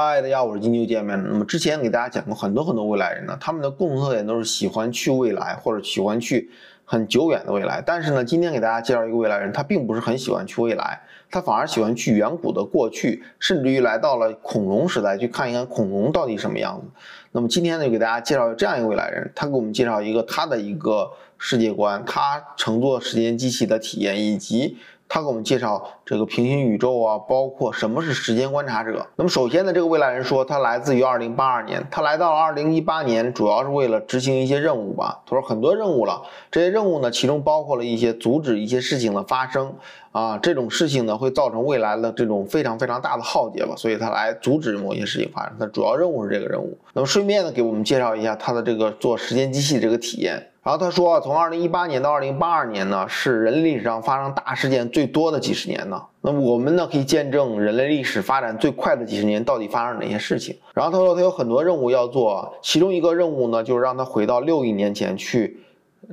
嗨，大家好，我是金牛见面了。那么之前给大家讲过很多很多未来人呢，他们的共同特点都是喜欢去未来或者喜欢去很久远的未来。但是呢，今天给大家介绍一个未来人，他并不是很喜欢去未来，他反而喜欢去远古的过去，甚至于来到了恐龙时代去看一看恐龙到底什么样子。那么今天呢，就给大家介绍这样一个未来人，他给我们介绍一个他的一个世界观，他乘坐时间机器的体验以及。他给我们介绍这个平行宇宙啊，包括什么是时间观察者。那么首先呢，这个未来人说他来自于二零八二年，他来到了二零一八年，主要是为了执行一些任务吧。他说很多任务了，这些任务呢，其中包括了一些阻止一些事情的发生啊，这种事情呢会造成未来的这种非常非常大的浩劫吧，所以他来阻止某些事情发生。他主要任务是这个任务。那么顺便呢，给我们介绍一下他的这个做时间机器这个体验。然后他说，从二零一八年到二零八二年呢，是人类历史上发生大事件最多的几十年呢。那么我们呢，可以见证人类历史发展最快的几十年到底发生了哪些事情。然后他说，他有很多任务要做，其中一个任务呢，就是让他回到六亿年前去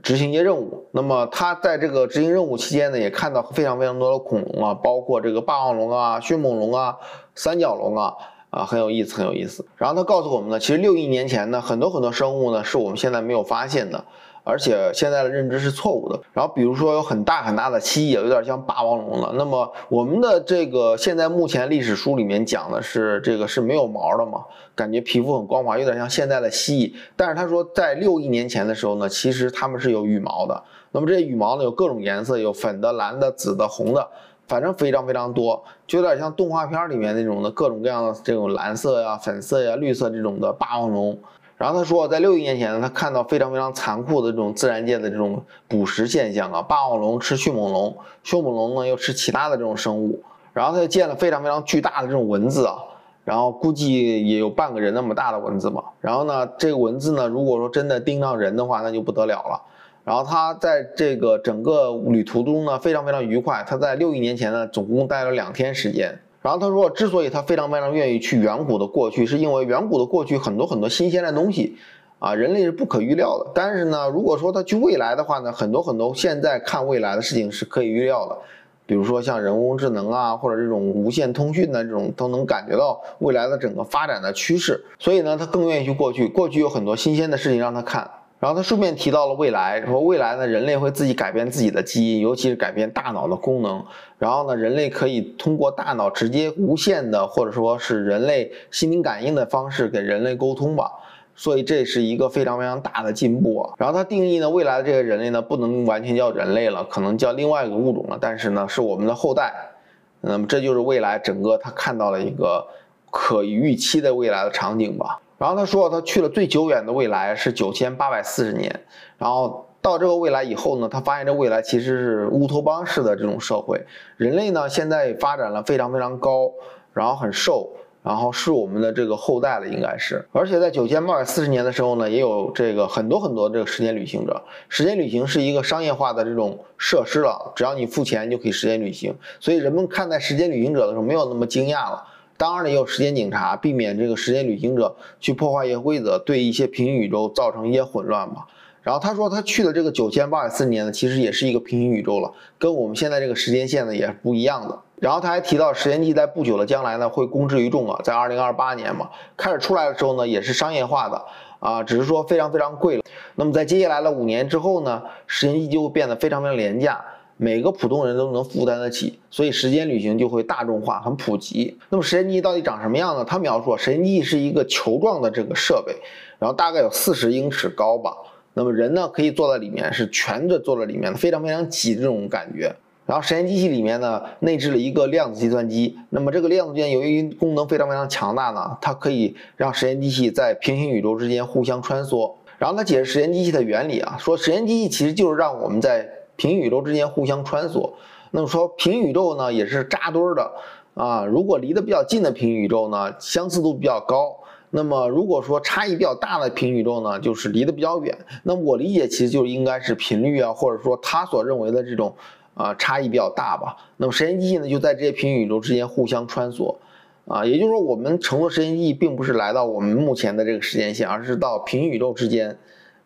执行一些任务。那么他在这个执行任务期间呢，也看到非常非常多的恐龙啊，包括这个霸王龙啊、迅猛龙啊、三角龙啊。啊，很有意思，很有意思。然后他告诉我们呢，其实六亿年前呢，很多很多生物呢，是我们现在没有发现的。而且现在的认知是错误的。然后比如说有很大很大的蜥蜴，有点像霸王龙了。那么我们的这个现在目前历史书里面讲的是这个是没有毛的嘛，感觉皮肤很光滑，有点像现在的蜥蜴。但是他说在六亿年前的时候呢，其实它们是有羽毛的。那么这些羽毛呢有各种颜色，有粉的、蓝的、紫的、红的，反正非常非常多，就有点像动画片里面那种的各种各样的这种蓝色呀、粉色呀、绿色这种的霸王龙。然后他说，在六亿年前呢，他看到非常非常残酷的这种自然界的这种捕食现象啊，霸王龙吃迅猛龙，迅猛龙呢又吃其他的这种生物。然后他就见了非常非常巨大的这种蚊子啊，然后估计也有半个人那么大的蚊子嘛。然后呢，这个蚊子呢，如果说真的盯上人的话，那就不得了了。然后他在这个整个旅途中呢，非常非常愉快。他在六亿年前呢，总共待了两天时间。然后他说，之所以他非常非常愿意去远古的过去，是因为远古的过去很多很多新鲜的东西，啊，人类是不可预料的。但是呢，如果说他去未来的话呢，很多很多现在看未来的事情是可以预料的，比如说像人工智能啊，或者这种无线通讯的这种，都能感觉到未来的整个发展的趋势。所以呢，他更愿意去过去，过去有很多新鲜的事情让他看。然后他顺便提到了未来，说未来呢，人类会自己改变自己的基因，尤其是改变大脑的功能。然后呢，人类可以通过大脑直接无限的，或者说是人类心灵感应的方式给人类沟通吧。所以这是一个非常非常大的进步。然后他定义呢，未来的这个人类呢，不能完全叫人类了，可能叫另外一个物种了。但是呢，是我们的后代。那么这就是未来整个他看到了一个可预期的未来的场景吧。然后他说，他去了最久远的未来是九千八百四十年，然后到这个未来以后呢，他发现这未来其实是乌托邦式的这种社会，人类呢现在发展了非常非常高，然后很瘦，然后是我们的这个后代了应该是，而且在九千八百四十年的时候呢，也有这个很多很多这个时间旅行者，时间旅行是一个商业化的这种设施了，只要你付钱就可以时间旅行，所以人们看待时间旅行者的时候没有那么惊讶了。当然也有时间警察，避免这个时间旅行者去破坏一些规则，对一些平行宇宙造成一些混乱嘛。然后他说他去的这个九千八百四十年呢，其实也是一个平行宇宙了，跟我们现在这个时间线呢也是不一样的。然后他还提到时间机在不久的将来呢会公之于众啊，在二零二八年嘛，开始出来的时候呢也是商业化的啊，只是说非常非常贵了。那么在接下来的五年之后呢，时间机就会变得非常非常廉价。每个普通人都能负担得起，所以时间旅行就会大众化、很普及。那么时间机到底长什么样呢？他描述时间机是一个球状的这个设备，然后大概有四十英尺高吧。那么人呢可以坐在里面，是蜷着坐在里面的，非常非常挤这种感觉。然后时间机器里面呢内置了一个量子计算机，那么这个量子计算由于功能非常非常强大呢，它可以让时间机器在平行宇宙之间互相穿梭。然后他解释时间机器的原理啊，说时间机器其实就是让我们在平宇宙之间互相穿梭，那么说平宇宙呢也是扎堆儿的啊。如果离得比较近的平宇宙呢，相似度比较高；那么如果说差异比较大的平宇宙呢，就是离得比较远。那我理解其实就应该是频率啊，或者说他所认为的这种啊差异比较大吧。那么时间机器呢就在这些平行宇宙之间互相穿梭啊，也就是说我们乘坐时间机器并不是来到我们目前的这个时间线，而是到平行宇宙之间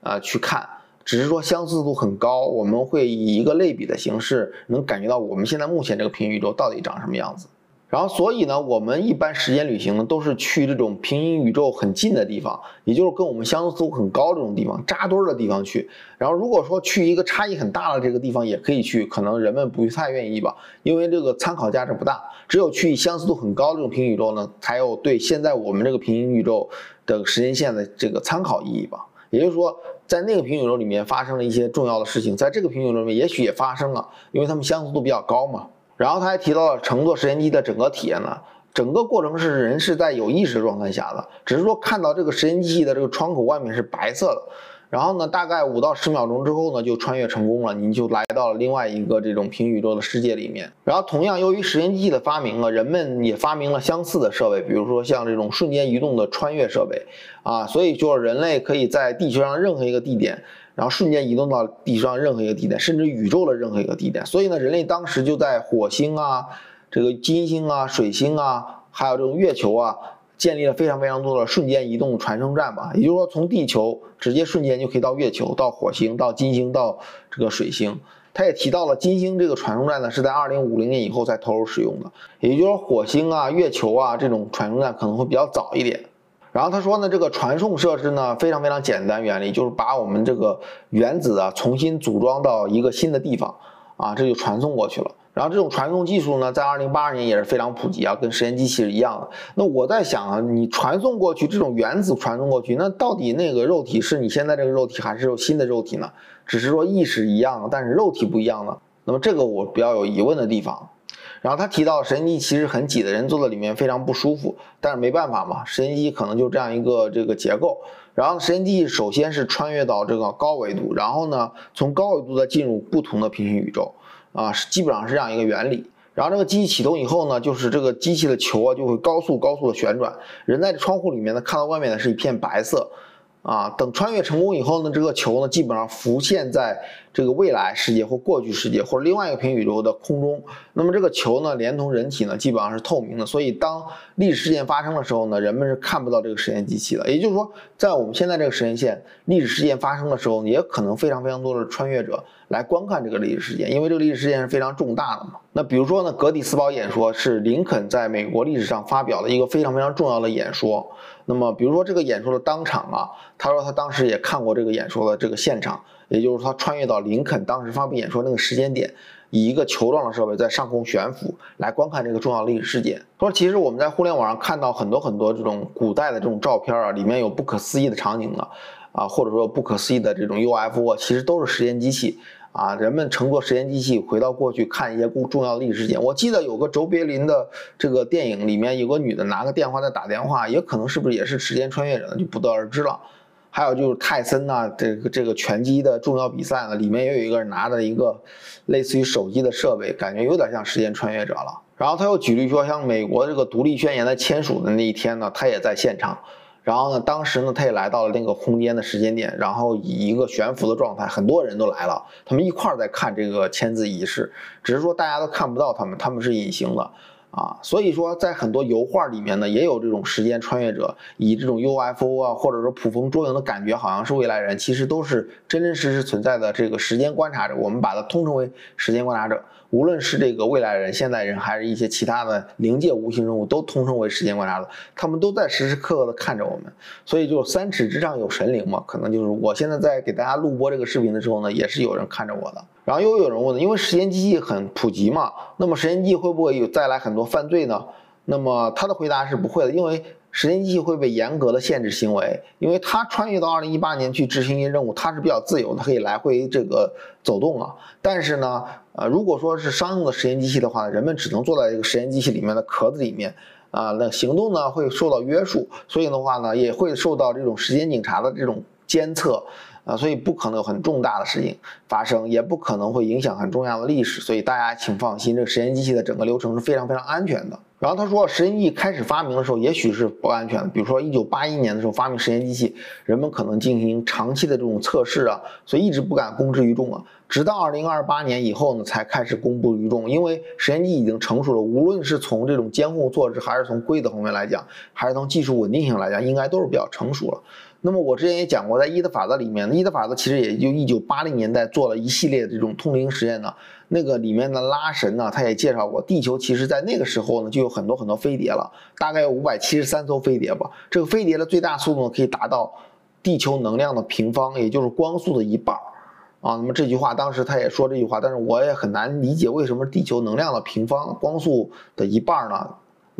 啊去看。只是说相似度很高，我们会以一个类比的形式，能感觉到我们现在目前这个平行宇宙到底长什么样子。然后，所以呢，我们一般时间旅行呢，都是去这种平行宇宙很近的地方，也就是跟我们相似度很高这种地方扎堆儿的地方去。然后，如果说去一个差异很大的这个地方也可以去，可能人们不太愿意吧，因为这个参考价值不大。只有去相似度很高的这种平行宇宙呢，才有对现在我们这个平行宇宙的时间线的这个参考意义吧。也就是说，在那个平行楼里面发生了一些重要的事情，在这个平行楼里面也许也发生了，因为他们相似度比较高嘛。然后他还提到了乘坐时间机的整个体验呢，整个过程是人是在有意识状态下的，只是说看到这个时间机器的这个窗口外面是白色的，然后呢，大概五到十秒钟之后呢，就穿越成功了，你就来到了另外一个这种平宇宙的世界里面。然后同样，由于时间机器的发明啊，人们也发明了相似的设备，比如说像这种瞬间移动的穿越设备啊，所以就是人类可以在地球上任何一个地点。然后瞬间移动到地上任何一个地点，甚至宇宙的任何一个地点。所以呢，人类当时就在火星啊、这个金星啊、水星啊，还有这种月球啊，建立了非常非常多的瞬间移动传送站吧。也就是说，从地球直接瞬间就可以到月球、到火星、到金星、到这个水星。他也提到了金星这个传送站呢，是在二零五零年以后才投入使用的。也就是说，火星啊、月球啊这种传送站可能会比较早一点。然后他说呢，这个传送设施呢非常非常简单，原理就是把我们这个原子啊重新组装到一个新的地方，啊，这就传送过去了。然后这种传送技术呢，在二零八二年也是非常普及啊，跟实验机器是一样的。那我在想啊，你传送过去这种原子传送过去，那到底那个肉体是你现在这个肉体，还是有新的肉体呢？只是说意识一样，但是肉体不一样呢？那么这个我比较有疑问的地方。然后他提到，时间机其实很挤的人坐在里面非常不舒服，但是没办法嘛，时间机可能就这样一个这个结构。然后时间机器首先是穿越到这个高维度，然后呢从高维度再进入不同的平行宇宙，啊，是基本上是这样一个原理。然后这个机器启动以后呢，就是这个机器的球啊就会高速高速的旋转，人在窗户里面呢看到外面呢是一片白色。啊，等穿越成功以后呢，这个球呢基本上浮现在这个未来世界或过去世界或者另外一个平行宇宙的空中。那么这个球呢，连同人体呢，基本上是透明的。所以当历史事件发生的时候呢，人们是看不到这个实验机器的。也就是说，在我们现在这个时间线，历史事件发生的时候，也可能非常非常多的穿越者来观看这个历史事件，因为这个历史事件是非常重大的嘛。那比如说呢，格底斯堡演说是林肯在美国历史上发表的一个非常非常重要的演说。那么，比如说这个演说的当场啊，他说他当时也看过这个演说的这个现场，也就是他穿越到林肯当时发布演说那个时间点，以一个球状的设备在上空悬浮来观看这个重要历史事件。说其实我们在互联网上看到很多很多这种古代的这种照片啊，里面有不可思议的场景的啊，或者说不可思议的这种 UFO，其实都是时间机器。啊，人们乘坐时间机器回到过去看一些重重要的历史事件。我记得有个卓别林的这个电影里面有个女的拿个电话在打电话，也可能是不是也是时间穿越者呢？就不得而知了。还有就是泰森呐，这个这个拳击的重要比赛呢，里面也有一个人拿着一个类似于手机的设备，感觉有点像时间穿越者了。然后他又举例说，像美国这个独立宣言的签署的那一天呢，他也在现场。然后呢，当时呢，他也来到了那个空间的时间点，然后以一个悬浮的状态，很多人都来了，他们一块儿在看这个签字仪式，只是说大家都看不到他们，他们是隐形的。啊，所以说在很多油画里面呢，也有这种时间穿越者，以这种 UFO 啊，或者说捕风捉影的感觉，好像是未来人，其实都是真真实实存在的这个时间观察者。我们把它通称为时间观察者，无论是这个未来人、现代人，还是一些其他的灵界无形生物，都通称为时间观察者。他们都在时时刻刻的看着我们。所以就三尺之上有神灵嘛，可能就是我现在在给大家录播这个视频的时候呢，也是有人看着我的。然后又有人问了，因为时间机器很普及嘛，那么时间机器会不会有带来很多犯罪呢？那么他的回答是不会的，因为时间机器会被严格的限制行为，因为它穿越到二零一八年去执行一些任务，它是比较自由他，可以来回这个走动啊。但是呢，啊，如果说是商用的实验机器的话，人们只能坐在这个实验机器里面的壳子里面啊，那行动呢会受到约束，所以的话呢，也会受到这种时间警察的这种监测。啊，所以不可能有很重大的事情发生，也不可能会影响很重要的历史，所以大家请放心，这个实验机器的整个流程是非常非常安全的。然后他说，实验机开始发明的时候，也许是不安全的，比如说一九八一年的时候发明实验机器，人们可能进行长期的这种测试啊，所以一直不敢公之于众啊。直到二零二八年以后呢，才开始公布于众，因为实验机已经成熟了，无论是从这种监控措施，还是从规则方面来讲，还是从技术稳定性来讲，应该都是比较成熟了。那么我之前也讲过，在一的法则里面，一一的法则其实也就一九八零年代做了一系列的这种通灵实验呢。那个里面的拉神呢，他也介绍过，地球其实在那个时候呢就有很多很多飞碟了，大概有五百七十三艘飞碟吧。这个飞碟的最大速度呢可以达到地球能量的平方，也就是光速的一半啊。那么这句话当时他也说这句话，但是我也很难理解为什么地球能量的平方光速的一半呢？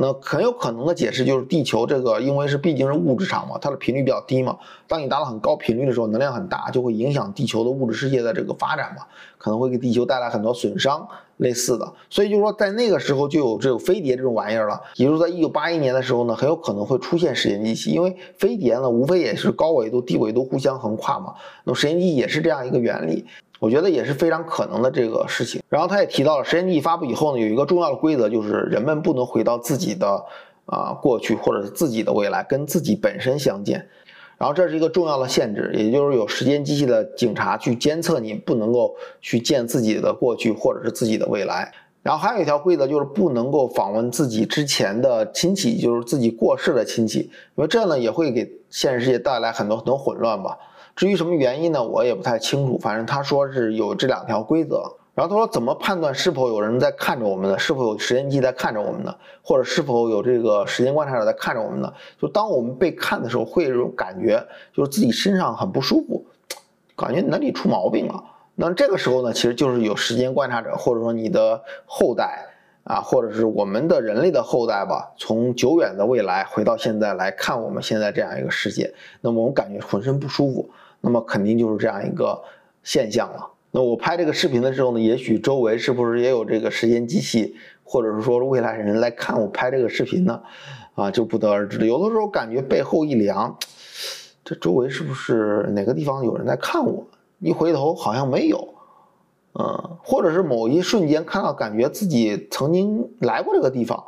那很有可能的解释就是地球这个，因为是毕竟是物质场嘛，它的频率比较低嘛。当你达到很高频率的时候，能量很大，就会影响地球的物质世界的这个发展嘛，可能会给地球带来很多损伤，类似的。所以就是说，在那个时候就有这种飞碟这种玩意儿了。也就是在一九八一年的时候呢，很有可能会出现时间机器，因为飞碟呢，无非也是高纬度、低纬度互相横跨嘛。那么时间机也是这样一个原理。我觉得也是非常可能的这个事情。然后他也提到了，实验机发布以后呢，有一个重要的规则，就是人们不能回到自己的啊过去或者是自己的未来，跟自己本身相见。然后这是一个重要的限制，也就是有时间机器的警察去监测你，不能够去见自己的过去或者是自己的未来。然后还有一条规则，就是不能够访问自己之前的亲戚，就是自己过世的亲戚，因为这样呢也会给现实世界带来很多很多混乱吧。至于什么原因呢？我也不太清楚。反正他说是有这两条规则。然后他说怎么判断是否有人在看着我们呢？是否有时间机在看着我们呢？或者是否有这个时间观察者在看着我们呢？就当我们被看的时候，会有种感觉，就是自己身上很不舒服，感觉哪里出毛病了。那这个时候呢，其实就是有时间观察者，或者说你的后代啊，或者是我们的人类的后代吧，从久远的未来回到现在来看我们现在这样一个世界，那么我们感觉浑身不舒服。那么肯定就是这样一个现象了。那我拍这个视频的时候呢，也许周围是不是也有这个时间机器，或者是说未来人来看我拍这个视频呢？啊，就不得而知了。有的时候感觉背后一凉，这周围是不是哪个地方有人在看我？一回头好像没有，嗯，或者是某一瞬间看到，感觉自己曾经来过这个地方。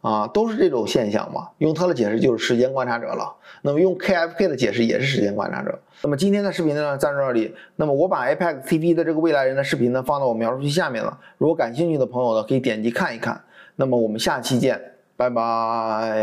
啊，都是这种现象嘛。用它的解释就是时间观察者了。那么用 KFK 的解释也是时间观察者。那么今天的视频呢，暂到这里。那么我把 Apex TV 的这个未来人的视频呢，放到我描述区下面了。如果感兴趣的朋友呢，可以点击看一看。那么我们下期见，拜拜。